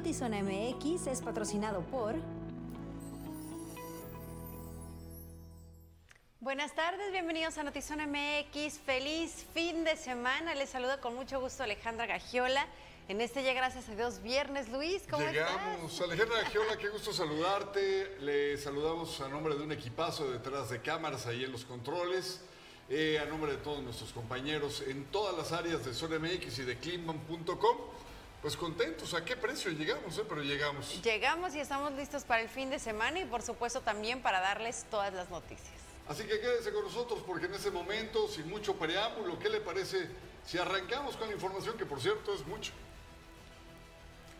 Notizona MX es patrocinado por... Buenas tardes, bienvenidos a Notizona MX. Feliz fin de semana. Les saluda con mucho gusto Alejandra Gagiola. En este ya gracias a Dios viernes, Luis, ¿cómo Llegamos. estás? Alejandra Gagiola, qué gusto saludarte. Le saludamos a nombre de un equipazo detrás de cámaras ahí en los controles. Eh, a nombre de todos nuestros compañeros en todas las áreas de Zona MX y de Cleveland.com. Pues contentos, ¿a qué precio llegamos? eh? Pero llegamos. Llegamos y estamos listos para el fin de semana y por supuesto también para darles todas las noticias. Así que quédese con nosotros porque en ese momento, sin mucho preámbulo, ¿qué le parece si arrancamos con la información que por cierto es mucho?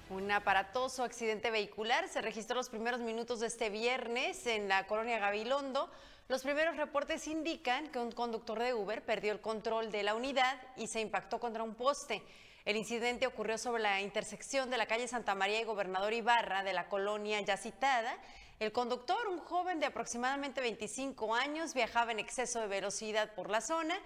Un aparatoso accidente vehicular se registró los primeros minutos de este viernes en la colonia Gabilondo. Los primeros reportes indican que un conductor de Uber perdió el control de la unidad y se impactó contra un poste. El incidente ocurrió sobre la intersección de la calle Santa María y Gobernador Ibarra de la colonia ya citada. El conductor, un joven de aproximadamente 25 años, viajaba en exceso de velocidad por la zona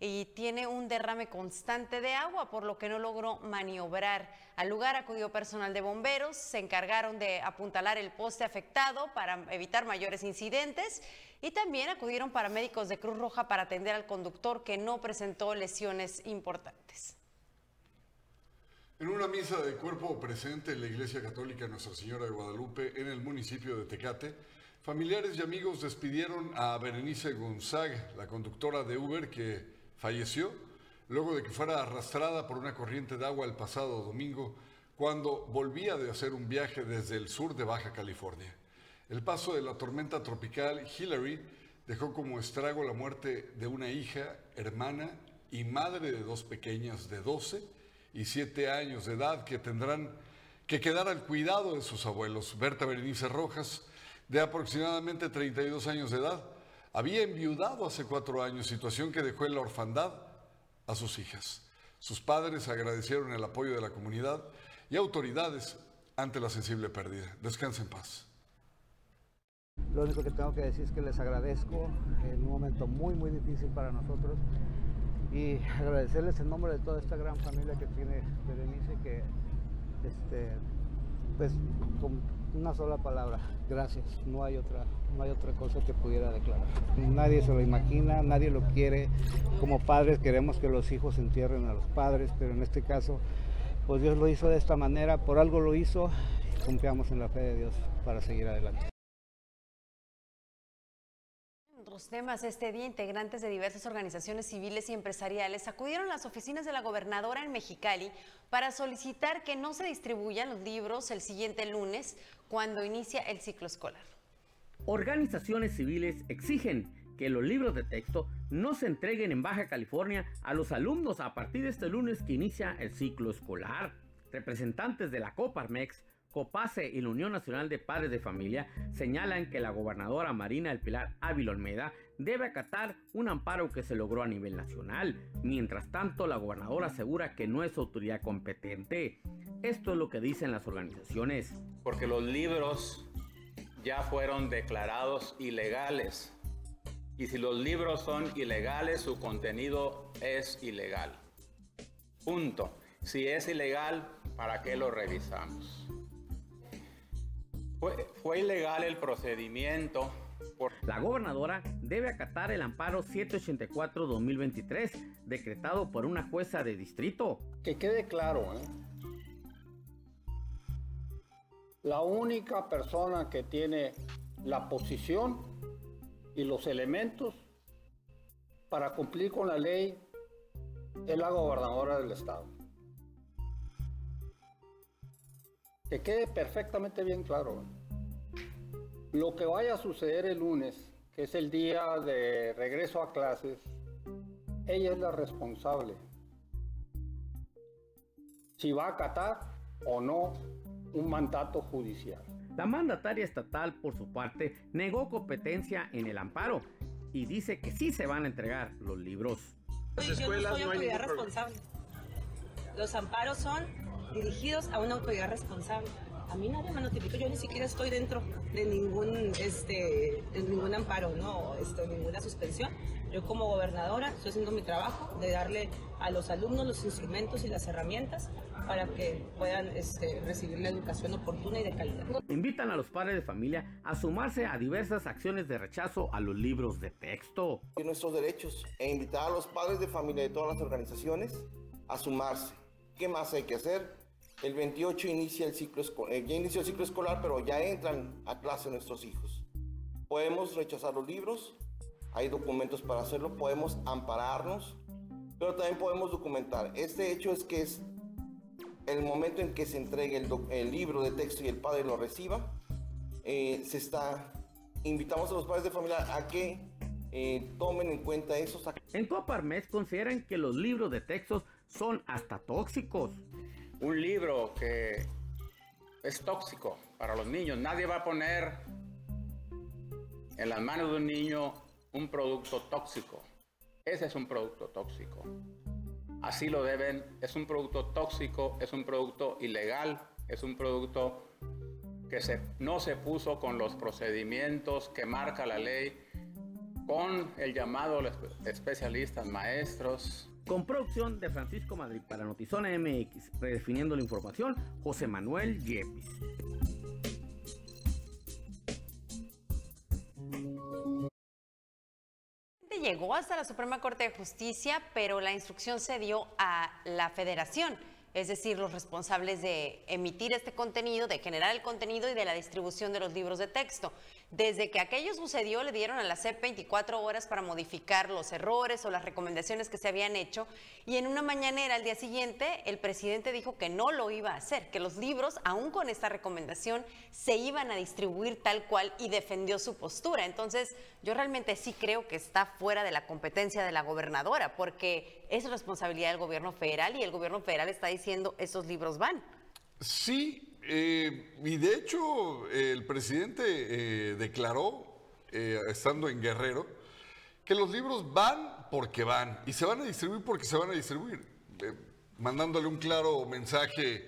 y tiene un derrame constante de agua, por lo que no logró maniobrar. Al lugar acudió personal de bomberos, se encargaron de apuntalar el poste afectado para evitar mayores incidentes y también acudieron paramédicos de Cruz Roja para atender al conductor que no presentó lesiones importantes. En una misa de cuerpo presente en la Iglesia Católica Nuestra Señora de Guadalupe en el municipio de Tecate, familiares y amigos despidieron a Berenice Gonzaga, la conductora de Uber que falleció luego de que fuera arrastrada por una corriente de agua el pasado domingo cuando volvía de hacer un viaje desde el sur de Baja California. El paso de la tormenta tropical Hillary dejó como estrago la muerte de una hija, hermana y madre de dos pequeñas de 12 y 7 años de edad que tendrán que quedar al cuidado de sus abuelos. Berta Berenice Rojas, de aproximadamente 32 años de edad, había enviudado hace cuatro años, situación que dejó en la orfandad a sus hijas. Sus padres agradecieron el apoyo de la comunidad y autoridades ante la sensible pérdida. Descansa en paz. Lo único que tengo que decir es que les agradezco en un momento muy, muy difícil para nosotros y agradecerles en nombre de toda esta gran familia que tiene Berenice que, este, pues, con una sola palabra, gracias. No hay otra, no hay otra cosa que pudiera declarar. Nadie se lo imagina, nadie lo quiere. Como padres queremos que los hijos entierren a los padres, pero en este caso, pues Dios lo hizo de esta manera, por algo lo hizo. Confiamos en la fe de Dios para seguir adelante. Otros temas, este día integrantes de diversas organizaciones civiles y empresariales acudieron a las oficinas de la gobernadora en Mexicali para solicitar que no se distribuyan los libros el siguiente lunes cuando inicia el ciclo escolar. Organizaciones civiles exigen que los libros de texto no se entreguen en Baja California a los alumnos a partir de este lunes que inicia el ciclo escolar. Representantes de la Coparmex, Copase y la Unión Nacional de Padres de Familia señalan que la gobernadora Marina del Pilar Ávila Olmeda debe acatar un amparo que se logró a nivel nacional. Mientras tanto, la gobernadora asegura que no es autoridad competente. Esto es lo que dicen las organizaciones. porque los libros ya fueron declarados ilegales. Y si los libros son ilegales, su contenido es ilegal. Punto. Si es ilegal, ¿para qué lo revisamos? Fue, fue ilegal el procedimiento por La gobernadora debe acatar el amparo 784-2023, decretado por una jueza de distrito. Que quede claro, ¿eh? la única persona que tiene la posición y los elementos para cumplir con la ley es la gobernadora del estado. Que quede perfectamente bien claro. Lo que vaya a suceder el lunes, que es el día de regreso a clases, ella es la responsable. Si va a acatar o no un mandato judicial. La mandataria estatal, por su parte, negó competencia en el amparo y dice que sí se van a entregar los libros. Yo no soy autoridad responsable. Los amparos son dirigidos a una autoridad responsable. A mí nadie me notificó, yo ni siquiera estoy dentro de ningún, este, de ningún amparo, ¿no? Este, ninguna suspensión. Yo como gobernadora estoy haciendo mi trabajo de darle a los alumnos los instrumentos y las herramientas para que puedan este, recibir la educación oportuna y de calidad. Invitan a los padres de familia a sumarse a diversas acciones de rechazo a los libros de texto. Y nuestros derechos e invitar a los padres de familia de todas las organizaciones a sumarse. ¿Qué más hay que hacer? El 28 inicia el ciclo eh, ya inició el ciclo escolar, pero ya entran a clase nuestros hijos. Podemos rechazar los libros, hay documentos para hacerlo, podemos ampararnos, pero también podemos documentar. Este hecho es que es el momento en que se entregue el, libro de texto y el padre lo reciba, eh, se está, invitamos a los padres de familia a que eh, tomen en cuenta esos. En Coparmex consideran que los libros de textos son hasta tóxicos. Un libro que es tóxico para los niños, nadie va a poner en las manos de un niño un producto tóxico. Ese es un producto tóxico. Así lo deben. Es un producto tóxico, es un producto ilegal, es un producto que se, no se puso con los procedimientos que marca la ley, con el llamado especialistas maestros. Con producción de Francisco Madrid para Notizona MX, redefiniendo la información, José Manuel Yepis. llegó hasta la Suprema Corte de Justicia, pero la instrucción se dio a la Federación es decir, los responsables de emitir este contenido, de generar el contenido y de la distribución de los libros de texto. Desde que aquello sucedió, le dieron a la SEP 24 horas para modificar los errores o las recomendaciones que se habían hecho y en una mañanera al día siguiente el presidente dijo que no lo iba a hacer, que los libros, aún con esta recomendación, se iban a distribuir tal cual y defendió su postura. Entonces, yo realmente sí creo que está fuera de la competencia de la gobernadora, porque es responsabilidad del gobierno federal y el gobierno federal está diciendo esos libros van. Sí, eh, y de hecho el presidente eh, declaró, eh, estando en Guerrero, que los libros van porque van y se van a distribuir porque se van a distribuir, mandándole un claro mensaje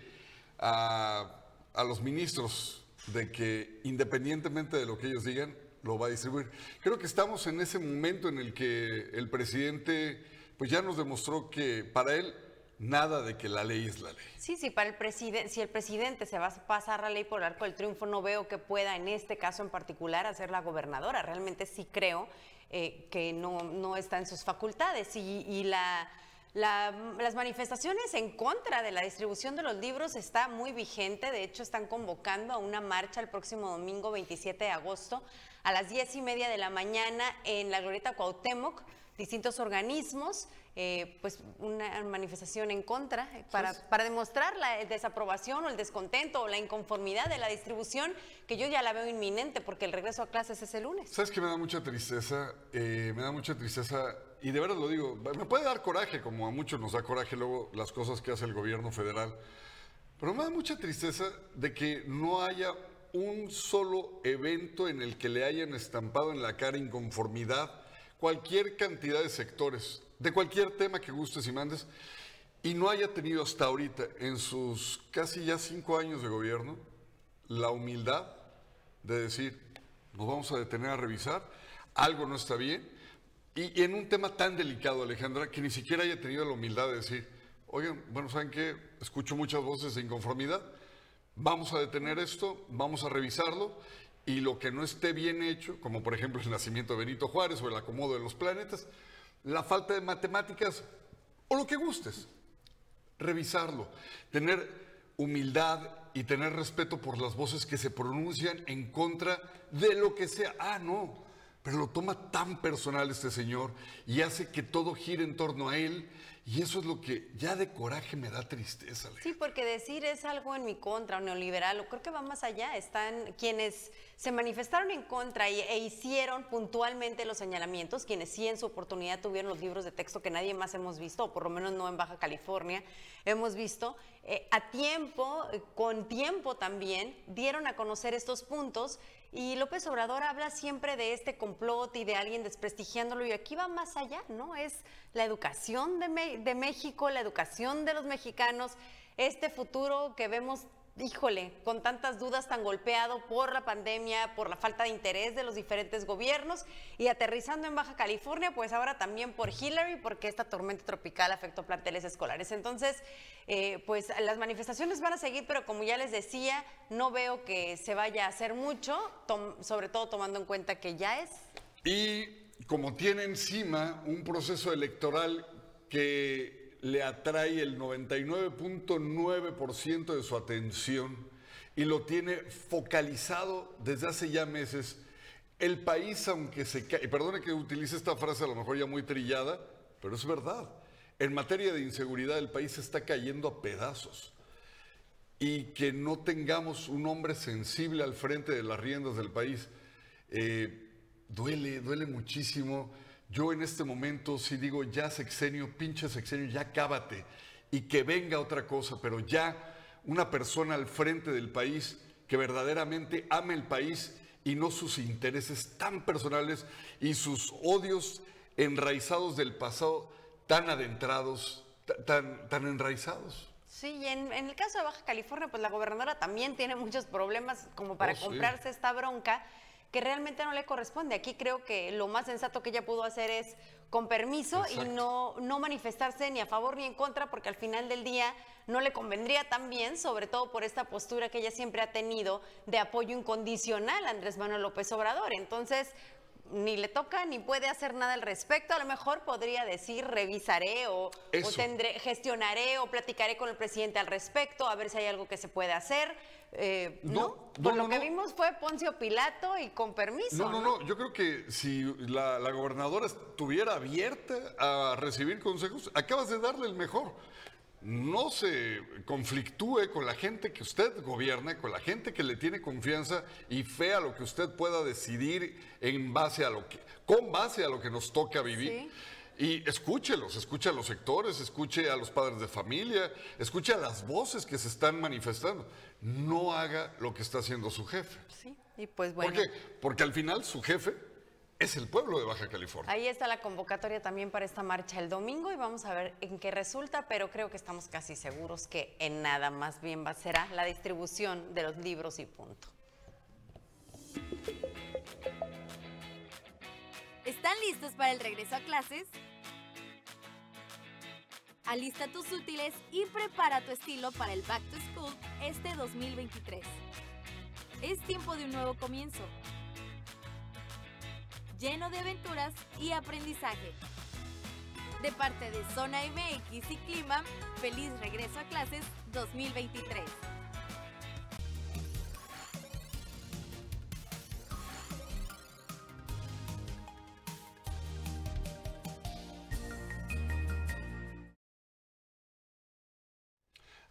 a, a los ministros de que independientemente de lo que ellos digan, lo va a distribuir. Creo que estamos en ese momento en el que el presidente pues ya nos demostró que para él nada de que la ley es la ley. Sí, sí, para el presidente, si el presidente se va a pasar la ley por el arco del triunfo, no veo que pueda en este caso en particular hacer la gobernadora. Realmente sí creo eh, que no, no está en sus facultades y, la, las manifestaciones en contra de la distribución de los libros está muy vigente. De hecho, están convocando a una marcha el próximo domingo 27 de agosto a las 10 y media de la mañana en la Glorieta Cuauhtémoc distintos organismos, eh, pues una manifestación en contra eh, para, para demostrar la desaprobación o el descontento o la inconformidad de la distribución, que yo ya la veo inminente porque el regreso a clases es el lunes. ¿Sabes que me da mucha tristeza? Eh, me da mucha tristeza, y de verdad lo digo, me puede dar coraje, como a muchos nos da coraje luego las cosas que hace el gobierno federal, pero me da mucha tristeza de que no haya un solo evento en el que le hayan estampado en la cara inconformidad cualquier cantidad de sectores, de cualquier tema que gustes y mandes, y no haya tenido hasta ahorita, en sus casi ya cinco años de gobierno, la humildad de decir, nos vamos a detener a revisar, algo no está bien, y, en un tema tan delicado, Alejandra, que ni siquiera haya tenido la humildad de decir, oigan, bueno, ¿saben qué? Escucho muchas voces de inconformidad, vamos a detener esto, vamos a revisarlo y lo que no esté bien hecho, como por ejemplo el nacimiento de Benito Juárez o el acomodo de los planetas, la falta de matemáticas o lo que gustes, revisarlo, tener humildad y tener respeto por las voces que se pronuncian en contra de lo que sea. Ah, no, pero lo toma tan personal este señor y hace que todo gire en torno a él y eso es lo que ya de coraje me da tristeza. Sí, porque decir es algo en mi contra, neoliberal, creo que va más allá. Están quienes se manifestaron en contra e hicieron puntualmente los señalamientos, quienes sí en su oportunidad tuvieron los libros de texto que nadie más hemos visto, o por lo menos no en Baja California, hemos visto, eh, a tiempo, eh, con tiempo también, dieron a conocer estos puntos y López Obrador habla siempre de este complot y de alguien desprestigiándolo y aquí va más allá, ¿no? Es la educación de, de México, la educación de los mexicanos, este futuro que vemos híjole, con tantas dudas, tan golpeado por la pandemia, por la falta de interés de los diferentes gobiernos y aterrizando en Baja California, pues ahora también por Hillary, porque esta tormenta tropical afectó planteles escolares. Entonces, eh, pues las manifestaciones van a seguir, pero como ya les decía, no veo que se vaya a hacer mucho, sobre todo tomando en cuenta que ya es. Y como tiene encima un proceso electoral que le atrae el 99.9% de su atención y lo tiene focalizado desde hace ya meses. El país, aunque se cae, perdone que utilice esta frase a lo mejor ya muy trillada, pero es verdad. En materia de inseguridad el país está cayendo a pedazos. Y que no tengamos un hombre sensible al frente de las riendas del país, eh, duele, duele muchísimo. Yo en este momento si digo ya sexenio, pinche sexenio, ya cábate y que venga otra cosa, pero ya una persona al frente del país que verdaderamente ame el país y no sus intereses tan personales y sus odios enraizados del pasado tan adentrados, tan, tan enraizados. Sí, y en, el caso de Baja California, pues la gobernadora también tiene muchos problemas como para oh, comprarse esta bronca que realmente no le corresponde. Aquí creo que lo más sensato que ella pudo hacer es con permiso y no, no manifestarse ni a favor ni en contra, porque al final del día no le convendría tan bien, sobre todo por esta postura que ella siempre ha tenido de apoyo incondicional a Andrés Manuel López Obrador. Entonces, ni le toca ni puede hacer nada al respecto. A lo mejor podría decir revisaré o, tendré, gestionaré o platicaré con el presidente al respecto, a ver si hay algo que se puede hacer. Eh, no, Por lo que vimos fue Poncio Pilato y con permiso. No, no, no. Yo creo que si la, la gobernadora estuviera abierta a recibir consejos, acabas de darle el mejor no se conflictúe con la gente que usted gobierna, con la gente que le tiene confianza y fe a lo que usted pueda decidir en base a lo que, con base a lo que nos toca vivir. Y escúchelos, escuche a los sectores, escuche a los padres de familia, escuche a las voces que se están manifestando. No haga lo que está haciendo su jefe. Sí, y pues bueno. ¿Por qué? Porque al final su jefe es el pueblo de Baja California. Ahí está la convocatoria también para esta marcha el domingo y vamos a ver en qué resulta, pero creo que estamos casi seguros que en nada más bien va a ser la distribución de los libros y punto. ¿Están listos para el regreso a clases? Alista tus útiles y prepara tu estilo para el Back to School este 2023. Es tiempo de un nuevo comienzo lleno de aventuras y aprendizaje. De parte de Zona MX y Clima, feliz regreso a clases 2023.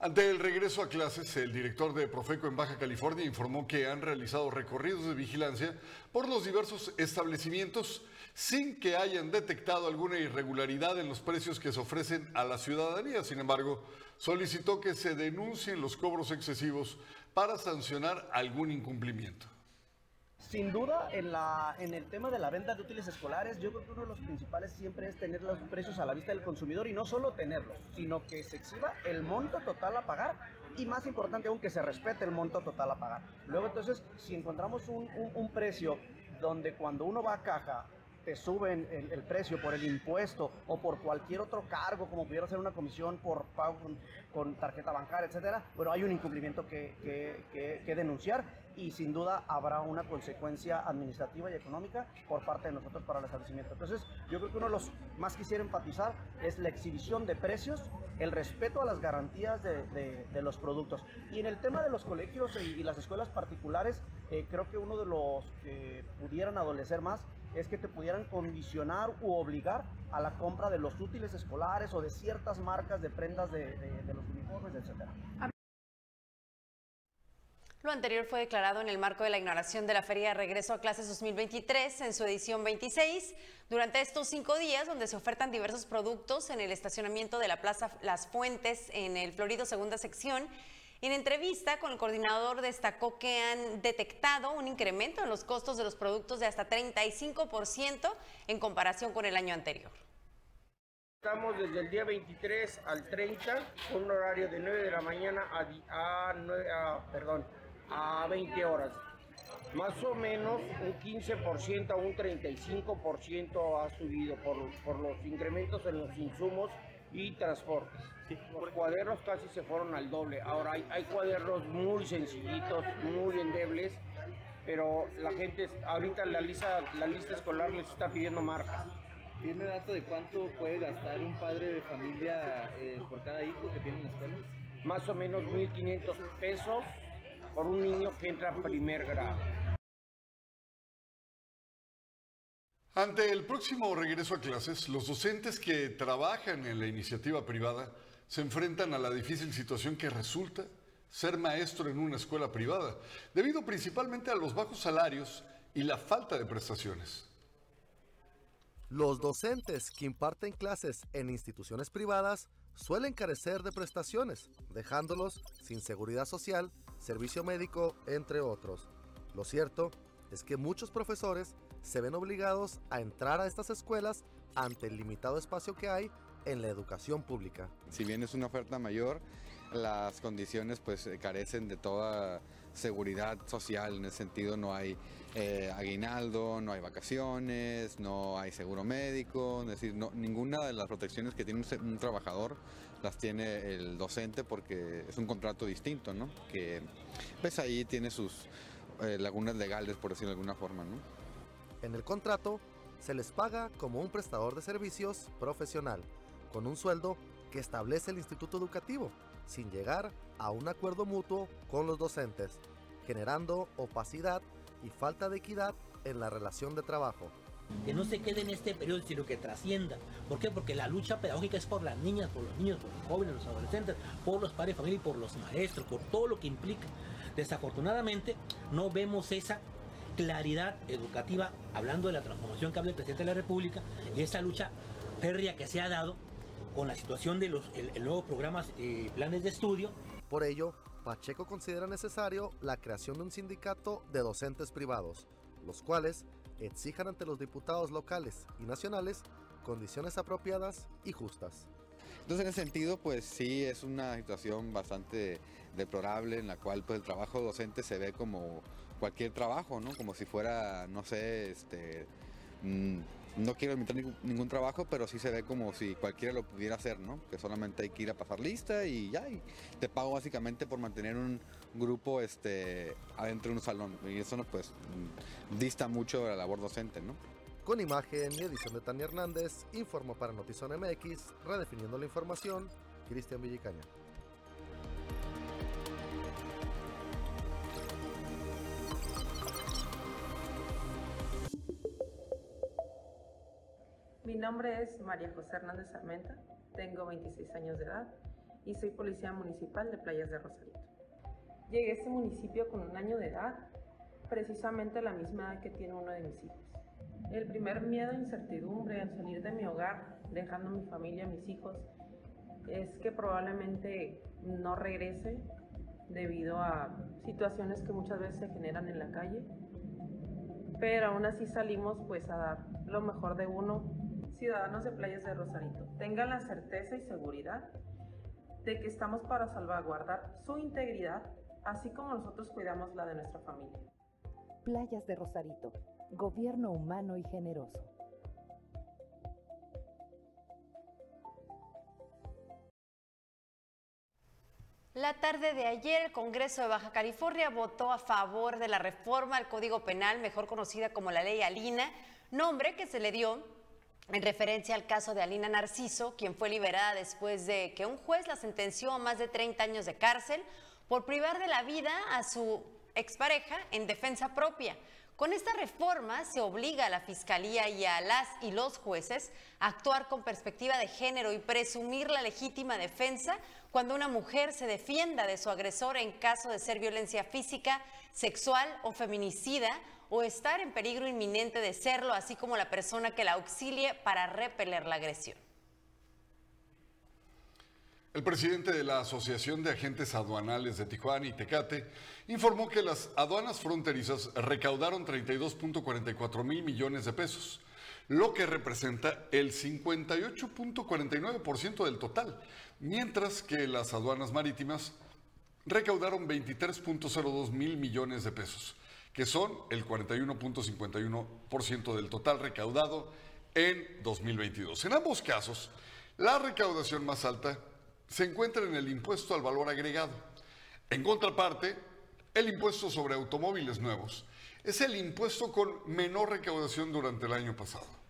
Ante el regreso a clases, el director de Profeco en Baja California informó que han realizado recorridos de vigilancia por los diversos establecimientos sin que hayan detectado alguna irregularidad en los precios que se ofrecen a la ciudadanía. Sin embargo, solicitó que se denuncien los cobros excesivos para sancionar algún incumplimiento. Sin duda, en, la, en el tema de la venta de útiles escolares, yo creo que uno de los principales siempre es tener los precios a la vista del consumidor y no solo tenerlos, sino que se exhiba el monto total a pagar y más importante aún que se respete el monto total a pagar. Luego entonces, si encontramos un, precio donde cuando uno va a caja te suben el, precio por el impuesto o por cualquier otro cargo, como pudiera ser una comisión por pago con, tarjeta bancaria, etcétera, pero hay un incumplimiento que, que, que denunciar y sin duda habrá una consecuencia administrativa y económica por parte de nosotros para el establecimiento. Entonces, yo creo que uno de los más quisiera enfatizar es la exhibición de precios, el respeto a las garantías de, de, los productos. Y en el tema de los colegios y, las escuelas particulares, eh, creo que uno de los que pudieran adolecer más es que te pudieran condicionar u obligar a la compra de los útiles escolares o de ciertas marcas de prendas de, de los uniformes, etcétera. Lo anterior fue declarado en el marco de la ignoración de la Feria de Regreso a Clases 2023 en su edición 26. Durante estos cinco días, donde se ofertan diversos productos en el estacionamiento de la Plaza Las Fuentes en el Florido Segunda Sección, en entrevista con el coordinador destacó que han detectado un incremento en los costos de los productos de hasta 35% en comparación con el año anterior. Estamos desde el día 23 al 30, con un horario de 9 de la mañana a, a, 9, a, perdón, a 20 horas. Más o menos un 15% a un 35% ha subido por, por los incrementos en los insumos y transportes. Los cuadernos casi se fueron al doble. Ahora hay, hay cuadernos muy sencillitos, muy endebles, pero la gente, ahorita la lista, la lista escolar les está pidiendo marcas. ¿Tiene dato de cuánto puede gastar un padre de familia eh, por cada hijo que tiene en la escuela? Más o menos 1.500 pesos por un niño que entra a primer grado. Ante el próximo regreso a clases, los docentes que trabajan en la iniciativa privada se enfrentan a la difícil situación que resulta ser maestro en una escuela privada, debido principalmente a los bajos salarios y la falta de prestaciones. Los docentes que imparten clases en instituciones privadas suelen carecer de prestaciones, dejándolos sin seguridad social, servicio médico, entre otros. Lo cierto es que muchos profesores se ven obligados a entrar a estas escuelas ante el limitado espacio que hay en la educación pública. Si bien es una oferta mayor, las condiciones pues carecen de toda seguridad social, en ese sentido no hay eh, aguinaldo, no hay vacaciones, no hay seguro médico, es decir, no, ninguna de las protecciones que tiene un, trabajador las tiene el docente porque es un contrato distinto, ¿no? Que pues ahí tiene sus eh, lagunas legales, por decirlo de alguna forma, ¿no? En el contrato se les paga como un prestador de servicios profesional, con un sueldo que establece el instituto educativo, sin llegar a un acuerdo mutuo con los docentes, generando opacidad y falta de equidad en la relación de trabajo. Que no se quede en este periodo, sino que trascienda. ¿Por qué? Porque la lucha pedagógica es por las niñas, por los niños, por los jóvenes, los adolescentes, por los padres de familia y por los maestros, por todo lo que implica. Desafortunadamente, no vemos esa claridad educativa, hablando de la transformación que habla el presidente de la República y esa lucha férrea que se ha dado con la situación de los nuevos programas y planes de estudio. Por ello, Pacheco considera necesario la creación de un sindicato de docentes privados, los cuales exijan ante los diputados locales y nacionales condiciones apropiadas y justas. Entonces en ese sentido pues sí es una situación bastante deplorable en la cual pues el trabajo docente se ve como cualquier trabajo, ¿no? Como si fuera, no sé, este, mm, no quiero inventar ningún, trabajo, pero sí se ve como si cualquiera lo pudiera hacer, ¿no? Que solamente hay que ir a pasar lista y ya, y te pago básicamente por mantener un grupo este, adentro de un salón. Y eso no, pues, mm, dista mucho de la labor docente, ¿no? Con imagen y edición de Tania Hernández, informo para Notizón MX, redefiniendo la información, Cristian Villicaña. Mi nombre es María José Hernández Armenta, tengo 26 años de edad y soy policía municipal de Playas de Rosarito. Llegué a este municipio con un año de edad, precisamente la misma edad que tiene uno de mis hijos. El primer miedo e incertidumbre al salir de mi hogar, dejando mi familia, mis hijos, es que probablemente no regrese debido a situaciones que muchas veces se generan en la calle. Pero aún así salimos pues a dar lo mejor de uno ciudadanos de Playas de Rosarito tengan la certeza y seguridad de que estamos para salvaguardar su integridad, así como nosotros cuidamos la de nuestra familia. Playas de Rosarito, gobierno humano y generoso. La tarde de ayer, el Congreso de Baja California votó a favor de la reforma al Código Penal, mejor conocida como la Ley Alina, nombre que se le dio en referencia al caso de Alina Narciso, quien fue liberada después de que un juez la sentenció a más de 30 años de cárcel por privar de la vida a su expareja en defensa propia. Con esta reforma se obliga a la Fiscalía y a las y los jueces a actuar con perspectiva de género y presumir la legítima defensa cuando una mujer se defienda de su agresor en caso de ser violencia física, sexual o feminicida o estar en peligro inminente de serlo, así como la persona que la auxilie para repeler la agresión. El presidente de la Asociación de Agentes Aduanales de Tijuana y Tecate informó que las aduanas fronterizas recaudaron 32.44 mil millones de pesos. lo que representa el 58.49% del total, mientras que las aduanas marítimas recaudaron 23.02 mil millones de pesos, que son el 41.51% del total recaudado en 2022. En ambos casos, la recaudación más alta se encuentra en el impuesto al valor agregado. En contraparte, el impuesto sobre automóviles nuevos es el impuesto con menor recaudación durante el año pasado.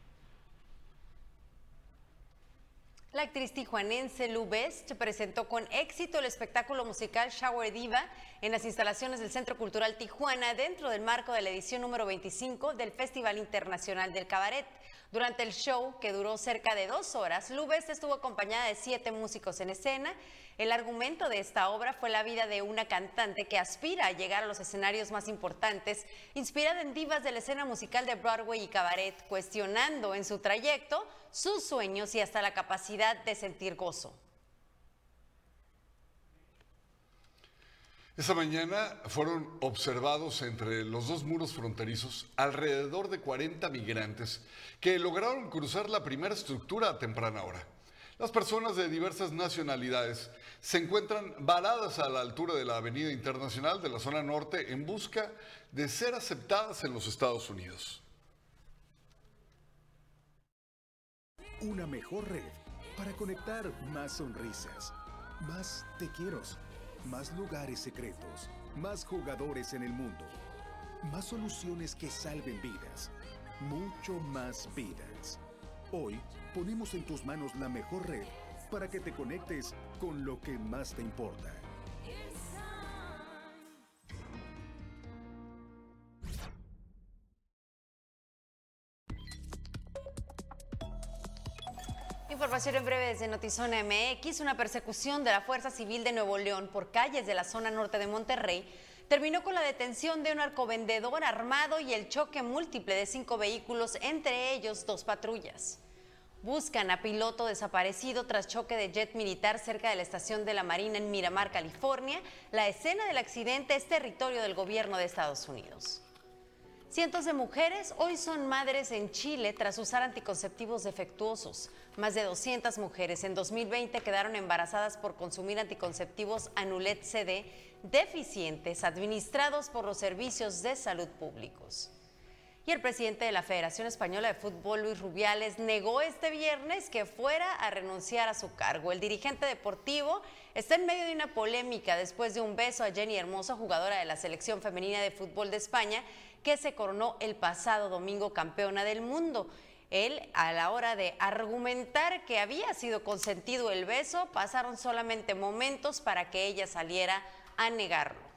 La actriz tijuanense Lu Best presentó con éxito el espectáculo musical Shower Diva en las instalaciones del Centro Cultural Tijuana dentro del marco de la edición número 25 del Festival Internacional del Cabaret. Durante el show, que duró cerca de dos horas, Lubest estuvo acompañada de siete músicos en escena. El argumento de esta obra fue la vida de una cantante que aspira a llegar a los escenarios más importantes, inspirada en divas de la escena musical de Broadway y cabaret, cuestionando en su trayecto sus sueños y hasta la capacidad de sentir gozo. Esa mañana fueron observados entre los dos muros fronterizos alrededor de 40 migrantes que lograron cruzar la primera estructura a temprana hora. Las personas de diversas nacionalidades se encuentran varadas a la altura de la Avenida Internacional de la zona norte en busca de ser aceptadas en los Estados Unidos. Una mejor red para conectar más sonrisas, más te quiero más lugares secretos, más jugadores en el mundo, más soluciones que salven vidas, mucho más vidas. Hoy ponemos en tus manos la mejor red para que te conectes con lo que más te importa. Información en breve desde Notizona MX. Una persecución de la Fuerza Civil de Nuevo León por calles de la zona norte de Monterrey terminó con la detención de un narcovendedor armado y el choque múltiple de cinco vehículos, entre ellos dos patrullas. Buscan a piloto desaparecido tras choque de jet militar cerca de la estación de la Marina en Miramar, California. La escena del accidente es territorio del gobierno de Estados Unidos. Cientos de mujeres hoy son madres en Chile tras usar anticonceptivos defectuosos. Más de 200 mujeres en 2020 quedaron embarazadas por consumir anticonceptivos Anulet CD deficientes administrados por los servicios de salud públicos. Y el presidente de la Federación Española de Fútbol, Luis Rubiales, negó este viernes que fuera a renunciar a su cargo. El dirigente deportivo está en medio de una polémica después de un beso a Jenny Hermosa, jugadora de la selección femenina de fútbol de España, que se coronó el pasado domingo campeona del mundo. Él, a la hora de argumentar que había sido consentido el beso, pasaron solamente momentos para que ella saliera a negarlo.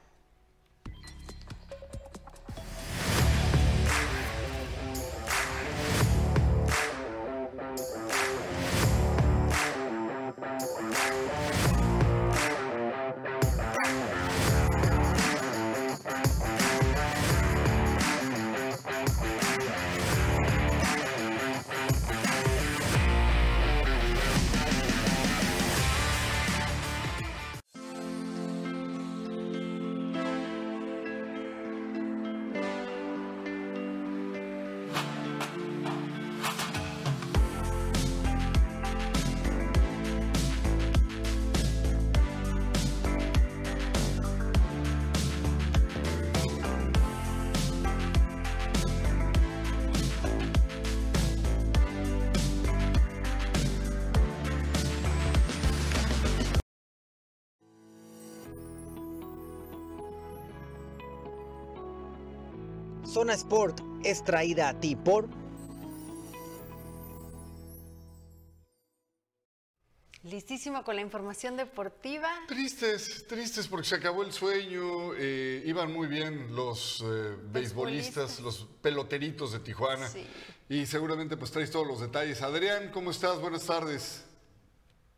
Zona Sport es traída a ti por... Listísimo con la información deportiva. Tristes, tristes porque se acabó el sueño. eh, iban muy bien los eh, beisbolistas, los peloteritos de Tijuana. Y seguramente pues traes todos los detalles. Adrián, ¿cómo estás? Buenas tardes.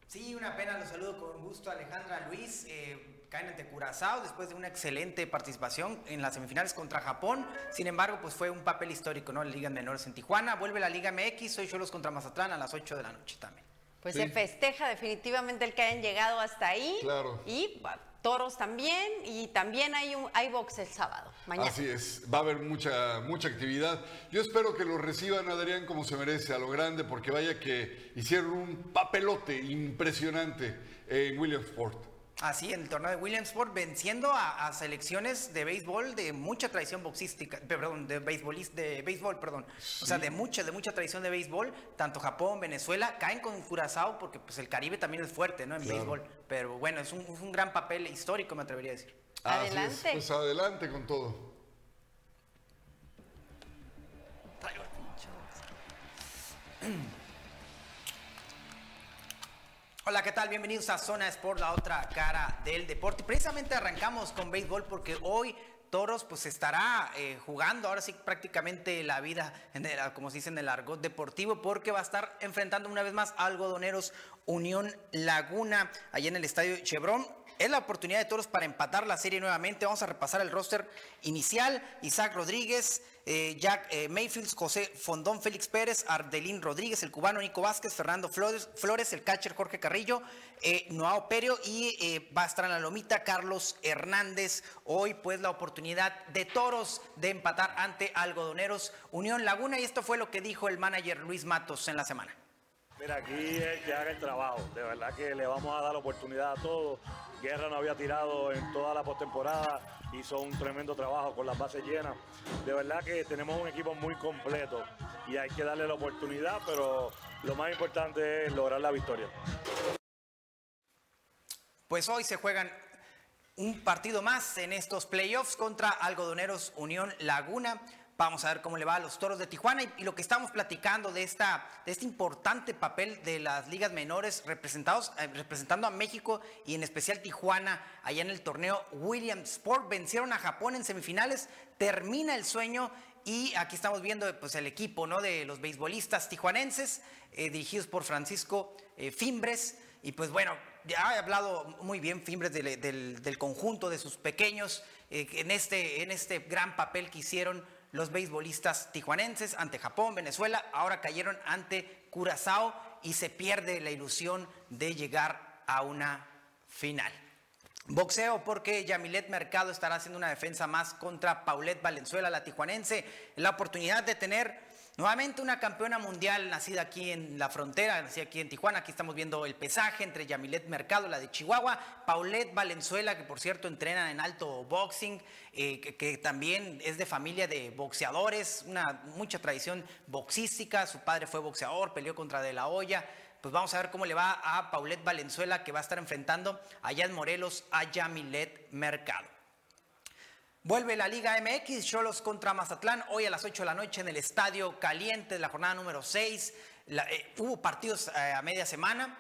Sí, una pena, los saludo con gusto Alejandra Luis. Eh, caen ante Curazao después de una excelente participación en las semifinales contra Japón. Sin embargo, pues fue un papel histórico, ¿no? La Liga Menores en Tijuana. Vuelve la Liga MX, hoy Cholos contra Mazatlán a las 8 de la noche también. Pues se festeja definitivamente el que hayan llegado hasta ahí. Claro. Y Toros también y también hay un hay box el sábado, mañana. Así es, va a haber mucha, mucha actividad. Yo espero que lo reciban, Adrián, como se merece, a lo grande, porque vaya que hicieron un papelote impresionante en Williamsport. Así, en el torneo de Williamsport, venciendo a, selecciones de béisbol de mucha tradición boxística, perdón, de de béisbol, perdón. O sea, de mucha, de mucha tradición de béisbol, tanto Japón, Venezuela, caen con Curazao porque pues el Caribe también es fuerte, ¿no? En béisbol. Pero bueno, es un, gran papel histórico, me atrevería a decir. Adelante. pues adelante con todo. Hola, ¿qué tal? Bienvenidos a Zona Sport, la otra cara del deporte. Precisamente arrancamos con béisbol porque hoy Toros pues estará eh, jugando ahora sí prácticamente la vida, en como se dice en el argot deportivo, porque va a estar enfrentando una vez más a Algodoneros Unión Laguna allá en el Estadio Chevron. Es la oportunidad de Toros para empatar la serie nuevamente. Vamos a repasar el roster inicial. Isaac Rodríguez, eh, Jack eh, Mayfield, José Fondón, Félix Pérez, Ardelín Rodríguez, el cubano Nico Vázquez, Fernando Flores, Flores el catcher Jorge Carrillo, eh, Noao Perio y eh, va a estar en la lomita Carlos Hernández. Hoy pues la oportunidad de Toros de empatar ante Algodoneros Unión Laguna y esto fue lo que dijo el manager Luis Matos en la semana. Mira, aquí es que haga el trabajo. De verdad que le vamos a dar la oportunidad a todos. Guerra no había tirado en toda la postemporada, hizo un tremendo trabajo con las bases llenas. De verdad que tenemos un equipo muy completo y hay que darle la oportunidad, pero lo más importante es lograr la victoria. Pues hoy se juegan un partido más en estos playoffs contra Algodoneros Unión Laguna. Vamos a ver cómo le va a los toros de Tijuana y, lo que estamos platicando de, esta, de este importante papel de las ligas menores representados, eh, representando a México y en especial Tijuana allá en el torneo Williamsport. Vencieron a Japón en semifinales, termina el sueño y aquí estamos viendo pues, el equipo ¿no? de los beisbolistas tijuanenses eh, dirigidos por Francisco eh, Fimbres. Y pues bueno, ya he hablado muy bien Fimbres del, del, conjunto de sus pequeños en, este, en este gran papel que hicieron los beisbolistas tijuanenses ante Japón, Venezuela, ahora cayeron ante Curazao y se pierde la ilusión de llegar a una final. Boxeo porque Yamilet Mercado estará haciendo una defensa más contra Paulette Valenzuela, la tijuanense, la oportunidad de tener Nuevamente una campeona mundial nacida aquí en la frontera, nacida aquí en Tijuana. Aquí estamos viendo el pesaje entre Yamilet Mercado, la de Chihuahua, Paulette Valenzuela, que por cierto entrena en alto boxing, eh, que, también es de familia de boxeadores, una mucha tradición boxística. Su padre fue boxeador, peleó contra De La Hoya. Pues vamos a ver cómo le va a Paulette Valenzuela, que va a estar enfrentando allá en Morelos a Yamilet Mercado. Vuelve la Liga MX, Cholos contra Mazatlán, hoy a las 8 de la noche en el Estadio Caliente de la jornada número 6. Eh, hubo partidos eh, a media semana,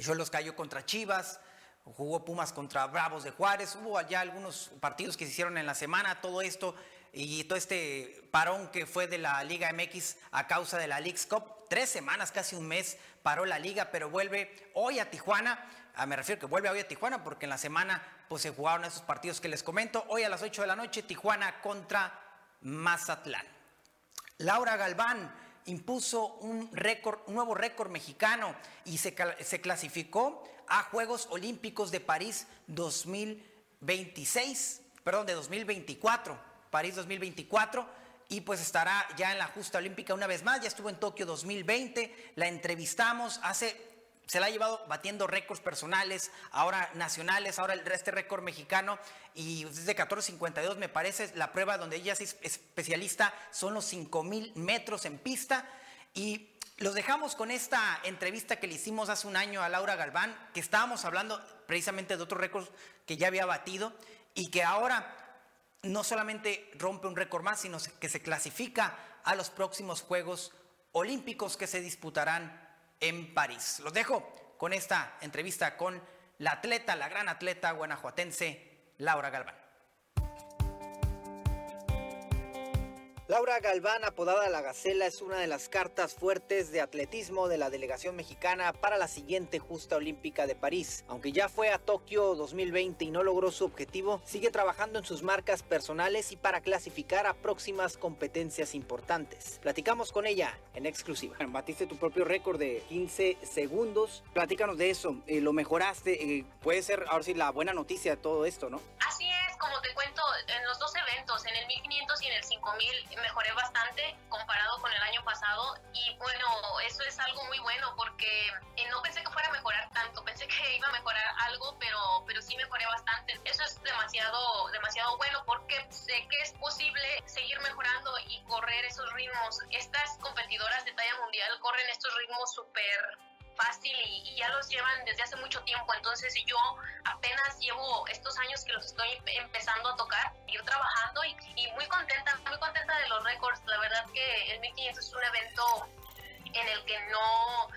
Cholos cayó contra Chivas, jugó Pumas contra Bravos de Juárez, hubo allá algunos partidos que se hicieron en la semana, todo esto y todo este parón que fue de la Liga MX a causa de la League's Cup. Tres semanas, casi un mes paró la liga, pero vuelve hoy a Tijuana. Ah, me refiero que vuelve hoy a Tijuana porque en la semana pues se jugaron esos partidos que les comento. Hoy a las 8 de la noche, Tijuana contra Mazatlán. Laura Galván impuso un récord, un nuevo récord mexicano y se, se clasificó a Juegos Olímpicos de París 2026, perdón, de 2024, París 2024 y pues estará ya en la justa olímpica una vez más, ya estuvo en Tokio 2020, la entrevistamos hace se la ha llevado batiendo récords personales, ahora nacionales, ahora este récord mexicano y desde 14.52 me parece la prueba donde ella es especialista son los 5.000 metros en pista. Y los dejamos con esta entrevista que le hicimos hace un año a Laura Galván, que estábamos hablando precisamente de otros récords que ya había batido y que ahora no solamente rompe un récord más, sino que se clasifica a los próximos Juegos Olímpicos que se disputarán en París. Los dejo con esta entrevista con la atleta, la gran atleta guanajuatense, Laura Galván. Laura Galván, apodada La Gacela, es una de las cartas fuertes de atletismo de la delegación mexicana para la siguiente justa olímpica de París. Aunque ya fue a Tokio 2020 y no logró su objetivo, sigue trabajando en sus marcas personales y para clasificar a próximas competencias importantes. Platicamos con ella en exclusiva. Batiste tu propio récord de 15 segundos. Platícanos de eso. Eh, lo mejoraste. eh, puede ser ahora sí la buena noticia de todo esto, ¿no? Así es, como te cuento, en los dos eventos, en el 1500 y en el 5000, mejoré bastante comparado con el año pasado y bueno, eso es algo muy bueno porque eh, no pensé que fuera a mejorar tanto, pensé que iba a mejorar algo, pero, pero sí mejoré bastante. Eso es demasiado, demasiado bueno porque sé que es posible seguir mejorando y correr esos ritmos. Estas competidoras de talla mundial corren estos ritmos súper fácil y, y ya los llevan desde hace mucho tiempo. Entonces yo apenas llevo estos años que los estoy empezando a tocar, ir trabajando y, muy contenta, muy contenta de los récords. La verdad que el 1500 es un evento en el que no,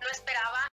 no esperaba